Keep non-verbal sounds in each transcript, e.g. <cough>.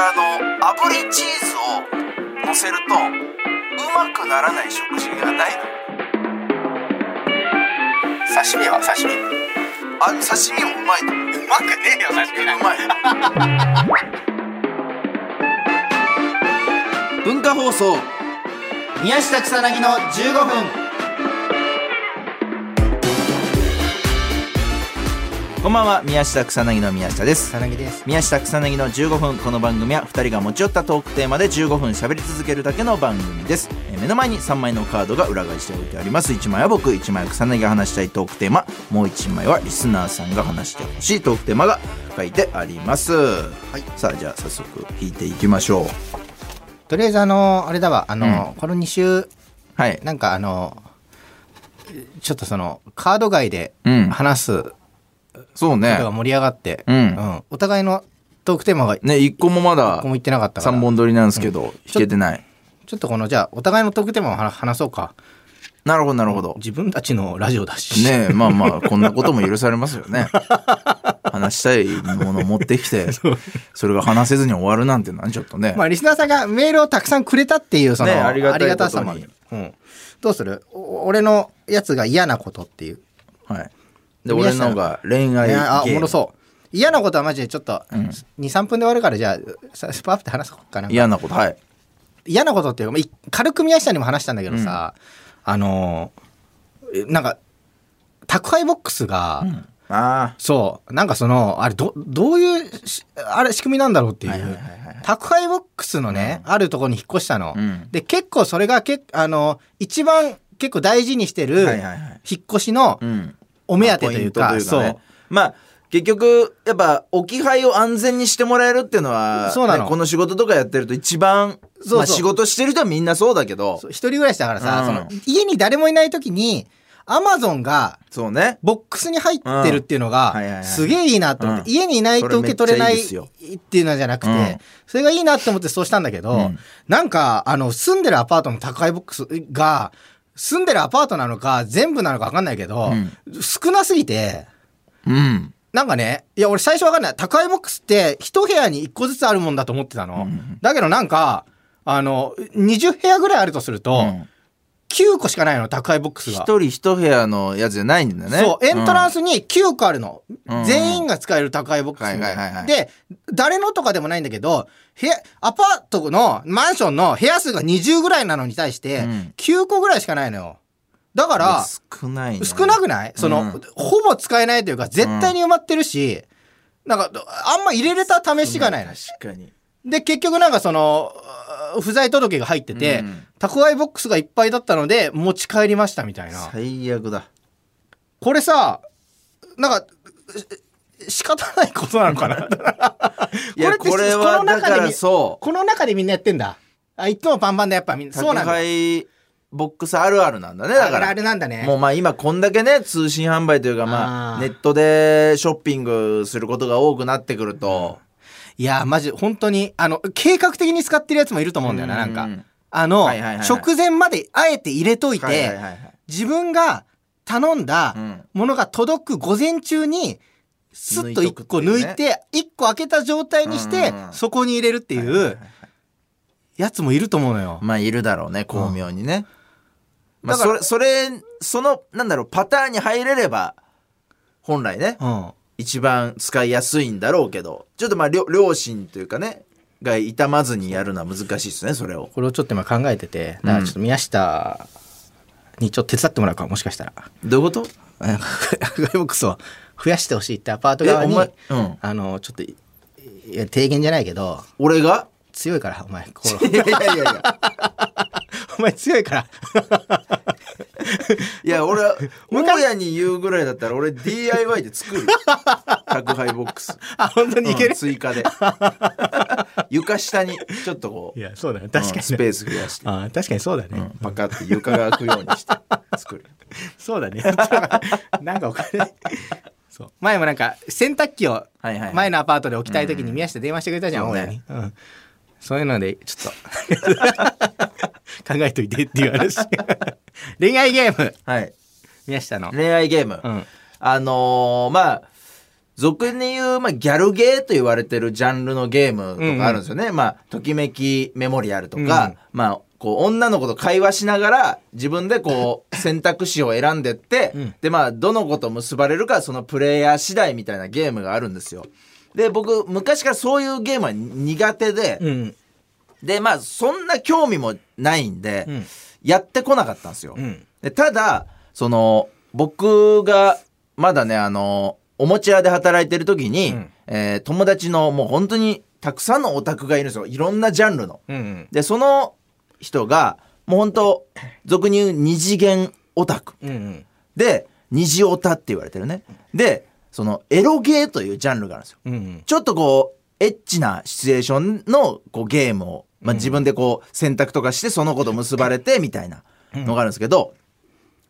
れあの炙りチーズを乗せるとうまくならない食事がないの。刺身は？刺身。あ刺身もうまいと。うまくねえよ刺身うまい。文化放送。宮下草薙の15分こんばんは宮下草薙の宮下です。草薙です。宮下草薙の15分この番組は2人が持ち寄ったトークテーマで15分喋り続けるだけの番組です。えー目の前に3枚のカードが裏返しておいてあります。1枚は僕1枚は草薙が話したいトークテーマ。もう1枚はリスナーさんが話してほしいトークテーマが書いてあります。はい。さあじゃあ早速引いていきましょう。とりあえずあのあれだわ。あの、この2週はい。なんかあのちょっとそのカード外でうん。話すこそうね。盛り上がって、うん。お互いのトークテーマが一ね1個もまだ個も言ってなかったから。3本撮りなんですけど、引けてない。ちょっとこのじゃあお互いのトークテーマを話話そうか。なるほどなるほど。自分たちのラジオだし。ねえまあまあこんなことも許されますよね。<laughs> 話したいものを持ってきて <laughs> それが話せずに終わるなんてのはちょっとね、まあリスナーさんがメールをたくさんくれたっていうその、ねありがたさもあるうん、どうする？お俺のやつが嫌なことっていう。はいで俺のが恋愛ゲあおもろそう。嫌なことはマジでちょっと23分で終わるからじゃあさスパーって話そうかな。嫌なことはい。嫌なことっていうか軽く宮下にも話したんだけどさ、あのーえなんか宅配ボックスが、あそう。なんかそのあれどどういうしあれ仕組みなんだろうっていう、はいはいはいはい。宅配ボックスのね、あるところに引っ越したの、うん。で結構それがけあの一番結構大事にしてるはいはいはい。引っ越しのあうんお目当てというか,、ね。そう。まあ結局やっぱ置き配を安全にしてもらえるっていうのはそうなの。ねこの仕事とかやってると一番そうまあ、仕事してる人はみんなそうだけど。一人暮らしだからさ、うん。その家に誰もいない時にアマゾンがそうね。ボックスに入ってるっていうのがすげえいいなと思って、うん。家にいないと受け取れないっていうのじゃなくて、うん。それがいいなって思ってそうしたんだけど、うん。なんかあの住んでるアパートの宅配ボックスが住んでるアパートなのか全部なのか分かんないけど、少なすぎてうん。なんかねいや俺最初分かんない。宅配ボックスって一部屋に一個ずつあるもんだと思ってたの、だけどなんかあの20部屋ぐらいあるとすると、うん9個しかないの宅配ボックスが。一人一部屋のやつじゃないんだよね。そう、エントランス、スに9個あるの。うん。全員が使える宅配ボックス。はいはいはいはい。で、誰のとかでもないんだけど、部屋、アパートのマンションの部屋数が20ぐらいなのに対してうん、9個ぐらいしかないのよ。だから、少ないね。少なくない？その、うん。ほぼ使えないというか、絶対に埋まってるし、なんか、あんま入れれた試しがないの。確かに。で、結局なんかその、不在届が入ってて、うん宅配ボックスがいっぱいだったので、持ち帰りましたみたいな。最悪だこれさ、なんか、し仕方ないことなのかな？<laughs> これはこのからそうこの中でみんなやってんだ。あ、いつもパンパンでやっぱみんな、そうなん宅だ。配ボックスあるあるなんだねだからあるあるなんだね。もうまあ今こんだけね通信販売というかまあネットでショッピングすることが多くなってくるといや、マジ、本当に、あの、計画的に使ってるやつもいると思うんだよな、なんか。あの、はいはいはいはい。直前まであえて入れといて、はいはいはい。はい自分が頼んだうん。ものが届く午前中に、スッと1個抜いて、1個開けた状態にしてうんうんう、ん。そこに入れるっていうやつもいると思うのよ。まあいるだろうね巧妙にね、まあだからそれそれそのなんだろうパターンに入れれば本来ね。うん。一番使いやすいんだろうけどちょっとまあ両両親というかねが痛まずにやるのは難しいですねそれを。これをちょっと今考えてて、だからちょっと宮下にちょっと手伝ってもらうか、もしかしたら。どういうこと？ボックスを増やしてほしいってアパート側に、えお前うん。あの、ちょっとい、いや、提言じゃないけど、俺が？強いから、お前、いやいやいや。<laughs> お前強いから。いや <laughs> 俺は <laughs> 大家に言うぐらいだったら俺 DIY で作る <laughs> 宅配ボックス。あ、本当にいける？うん、追加で。床下にちょっとこういや、そうだね。確かに、うんスペース増やして、あ確かにそうだね。うんパカって床が開くようにして作るそうだね。なんかお金。前もなんか洗濯機を前のアパートで置きたい時に宮下電話してくれたじゃん、そうね。親に、うん、そういうのでちょっと。考えといてっていう話。恋愛ゲーム。はい。宮下の、恋愛ゲーム、うん、あのーまあ俗に言う、まあ、ギャルゲーと言われてるジャンルのゲームとかあるんですよね。まあ、ときめきメモリアルとか、うん。まあ、こう、女の子と会話しながら、自分でこう、選択肢を選んでって、ん。で、まあ、どの子と結ばれるか、そのプレイヤー次第みたいなゲームがあるんですよ。で、僕、昔からそういうゲームは苦手で、うんで、まあ、そんな興味もないんで、うんやってこなかったんですよ。うんでただ、その、僕が、まだね、あの、おもちゃ屋で働いてる時に、うんえー友達のもう本当にたくさんのオタクがいるんですよ。いろんなジャンルの。うんで、その人が、もう本当俗に言う二次元オタク。うんで、二次オタって言われてるね。で、その、エロゲーというジャンルがあるんですよ。うんちょっとこう、エッチなシチュエーションのこうゲームを、まあ、自分でこう選択とかしてその子と結ばれてみたいなのがあるんですけど、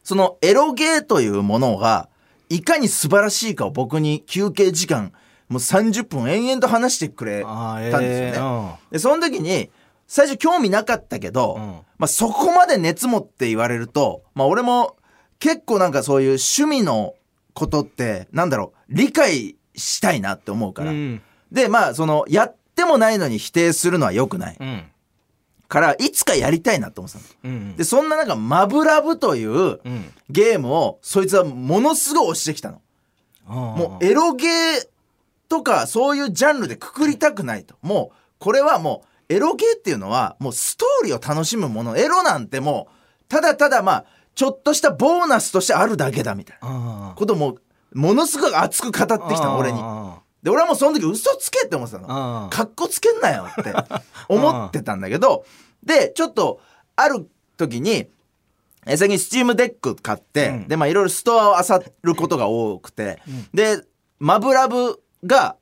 そのエロゲーというものが、いかに素晴らしいかを僕に休憩時間、もう30分延々と話してくれたんですよね。えーで、その時に、最初興味なかったけど、うん。まあそこまで熱持って言われると、まあ俺も結構なんかそういう趣味のことって、なんだろう、理解したいなって思うから。うんで、まあその、やってもないのに否定するのは良くない。うんから、いつかやりたいなと思ってたの。うんで、そんななんか、マブラブといううんゲームを、そいつはものすごい押してきたの。ももうエロゲーとかそういうジャンルでくくりたくないと。もうこれはもうエロゲーっていうのはもうストーリーを楽しむもの。エロなんてもうただただまあちょっとしたボーナスとしてあるだけだみたいな。あこともものすごく熱く語ってきたの俺に。で俺はもうその時嘘つけって思ってたの。あかっこつけんなよって <laughs> 思ってたんだけど、で、ちょっと、ある時に、え最近 Steam Deck 買って、うん。で、まあいろいろストアを漁ることが多くて、で、マブラヴが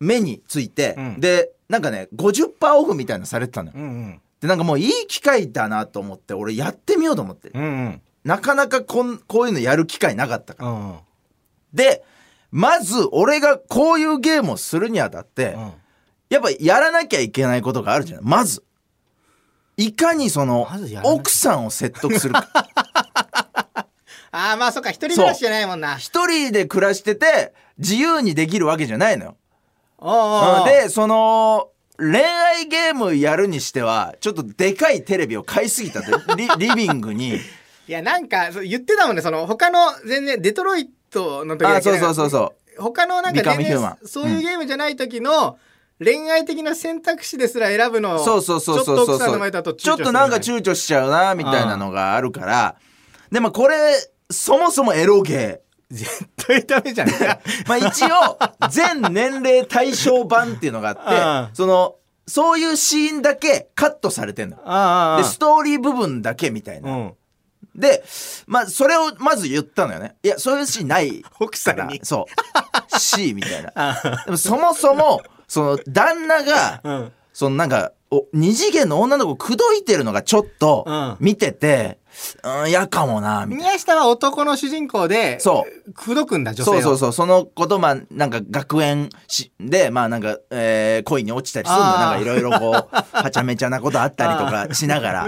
目について、うん。で、なんかね、50%オフみたいなのされてたのよ。うんうん。で、なんかもういい機会だなと思って、俺やってみようと思って。うんうんなかなかこんこういうのやる機会なかったから。うんで、まず俺がこういうゲームをするにあたって、うんやっぱやらなきゃいけないことがあるじゃん。まず。いかにその奥さんを説得するか。<laughs> ああまあそっか一人暮らしじゃないもんな一人で暮らしてて自由にできるわけじゃないのよ。おで、その恋愛ゲームやるにしてはちょっとでかいテレビを買いすぎたとリ <laughs> リビングに。いやなんかそう言ってたもんねその他の全然デトロイトの時だあ、けそうそうそうそう。他のなんかそういうゲームじゃない時の恋愛的な選択肢ですら選ぶのそうそうそうそうちょっとそうちょっとなんか躊躇しちゃうなみたいなのがあるから。でもこれそもそもエロゲー。絶対ダメじゃん。<laughs> まあ一応全年齢対象版っていうのがあって <laughs> そのそういうシーンだけカットされてんの。でストーリー部分だけみたいな。うんでまあそれをまず言ったのよね。いやそういうシーンないから。奥さんに。そう。C みたいな。<laughs> あでもそもそもその旦那があうん。そのなんか、お、二次元の女の子口説いてるのがちょっとうん。見てて、うん、嫌かもな、みたい宮下は男の主人公でそう口説くんだな。女性をそうそうそう、そのこと、まあ、なんか学園しで、まあなんか、えー恋に落ちたりするんだよ。あーなんかいろいろこう、はちゃめちゃなことあったりとかしながら。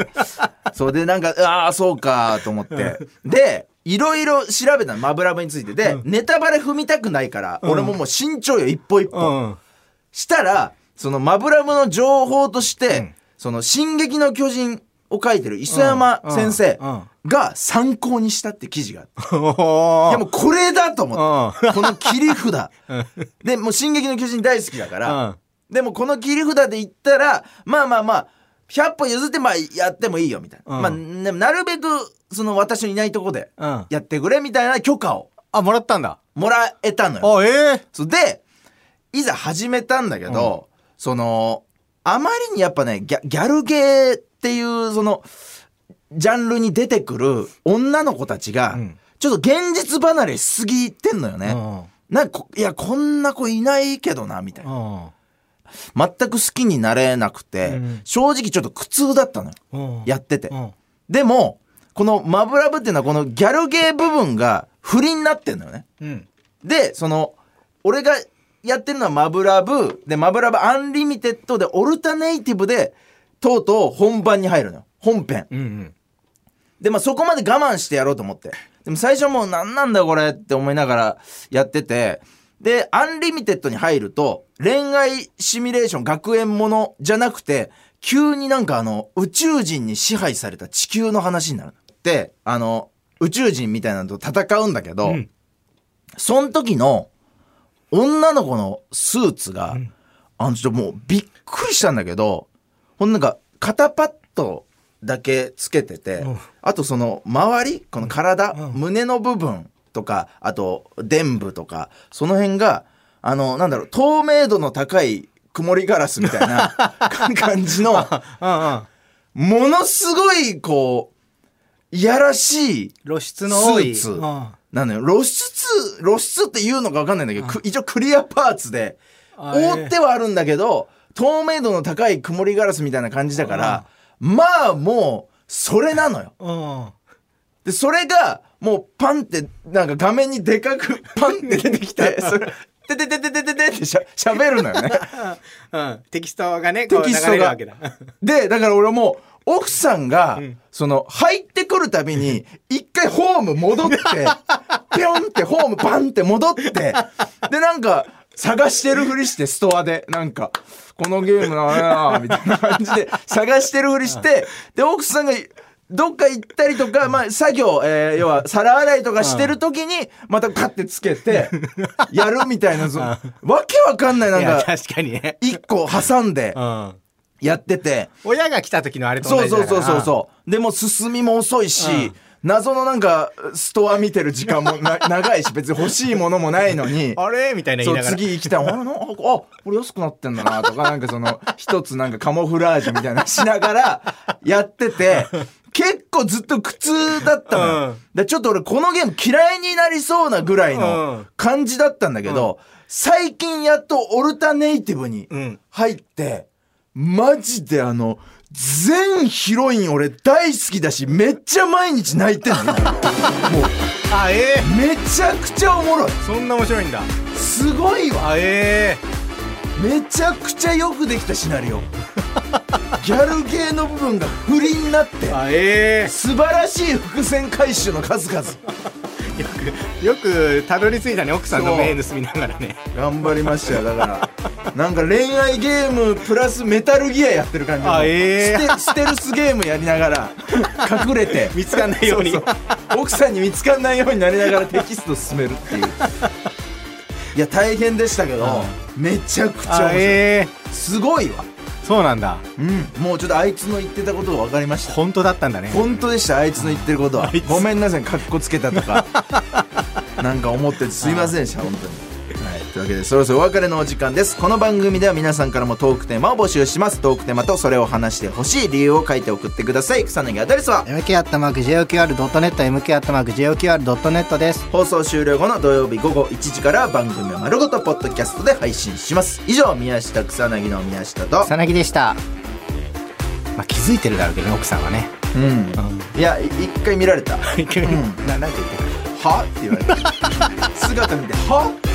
そうで、なんか、ああ、そうか、と思って。で、いろいろ調べたの、マブラブについて。で、ネタバレ踏みたくないから、俺ももう慎重よ、一歩一歩。うんしたら、そのマブラブの情報として、うんその進撃の巨人を書いてる磯山先生が参考にしたって記事があって。お <laughs> いやもうこれだと思って。うこの切り札。<laughs> ん。で、もう進撃の巨人大好きだから、うん。でもこの切り札で言ったら、まあまあまあ、100歩譲ってまあやってもいいよみたいな。うん。まあ、でもなるべくその私のいないとこでうん。やってくれみたいな許可を。あもらったんだ。もらえたのよ。あええ。そうでいざ始めたんだけど、そのあまりにやっぱねギャギャルゲーっていうそのジャンルに出てくる女の子たちが、うん。ちょっと現実離れしすぎてんのよね。うん。なんかこいやこんな子いないけどなみたいな。うん。全く好きになれなくて、うん。正直ちょっと苦痛だったのよ。うん。やってて、うん。でもこのマブラヴっていうのはこのギャルゲー部分がフリになってんのよね。うん。で、その、俺がやってるのはマブラヴ、で、マブラヴアンリミテッドで、オルタネイティブで、とうとう本番に入るのよ。本編。うんうんで、まあそこまで我慢してやろうと思って。でも最初もう何なんだこれって思いながらやってて、でアンリミテッドに入ると恋愛シミュレーション学園ものじゃなくて急になんかあの宇宙人に支配された地球の話になるであの宇宙人みたいなのと戦うんだけど、うんその時の女の子のスーツが、んあのちょっともうびっくりしたんだけどほんなんか肩パッドだけつけてて、うん。あとその周りこの体、うん。胸の部分とかあと臀部とかその辺があのなんだろう透明度の高い曇りガラスみたいな <laughs> 感じのものすごいこういやらしい露出の多い。スーツ。うん。なのよ。露出露出っていうのか分かんないんだけど、く一応クリアパーツであ覆ってはあるんだけど透明度の高い曇りガラスみたいな感じだからまあもうそれなのよ。うんでそれがもうパンってなんか画面にでかくパンって出てきて <laughs> それてててててててってしゃしゃべるのよね。うんテキストがねテキストがでだから俺もう奥さんが、うんその入ってくるたびに一回ホーム戻ってピョンってホームパンって戻ってでなんか探してるふりしてストアでなんかこのゲームなあみたいな感じで探してるふりしてで奥さんがどっか行ったりとか、まあ、作業、えー要は皿洗いとかしてる時にまたカッてつけてやるみたいなそ <laughs> わけわかんないないんかや確かにね。一個挟んでうん。やってて。親が来た時のあれと同そうそうそうそうそう。でも進みも遅いし、うん謎のなんかストア見てる時間もな <laughs> 長いし別に欲しいものもないのにあれ？みたいな言そいうながら。次行きたい。あれなあこれ安くなってんだなとかなんかその一つなんかカモフラージュみたいなのしながらやってて結構ずっと苦痛だったのよ、うん。でちょっと俺このゲーム嫌いになりそうなぐらいうのん。感じだったんだけど、最近やっとオルタネイティブにうん。入って、マジであの全ヒロイン俺大好きだしめっちゃ毎日泣いてんの今 <laughs> もう。あええ。めちゃくちゃおもろい。そんな面白いんだ。すごいわ。あえめちゃくちゃよくできたシナリオ。ギャルゲーの部分が不利になってえあえ素晴らしい伏線回収の数々。えよくよくたどり着いたね奥さんの目盗みながらね。頑張りましたよだからなんか恋愛ゲームプラスメタルギアやってる感じあええ。ステルスゲームやりながら隠れて。見つかんないように。そうそう。奥さんに見つかんないようになりながらテキスト進めるっていう。いや大変でしたけど、めちゃくちゃ面あ白い、ええ。すごいわ。そうなんだ。うん。もうちょっとあいつの言ってたことが分かりました？本当だったんだね。本当でしたあいつの言ってることは。あいつ。ごめんなさいかっこつけたとか。<laughs> なんか思っててすいませんでした本当に、はい、というわけでそろそろお別れのお時間です。この番組では皆さんからもトークテーマを募集します。トークテーマとそれを話してほしい理由を書いて送ってください。草薙アドレスは？MK アットマーク JOQR.net MK アットマーク JOQR.net です。放送終了後の土曜日午後1時から番組を丸ごとポッドキャストで配信します。以上宮下草薙の宮下と。草薙でした。まあ気づいてるだろうけどね奥さんはね。うん。うん。いやい一回見られた。<laughs> 一回うん。ななんて言ってたは？って言われて <laughs> 姿見ては？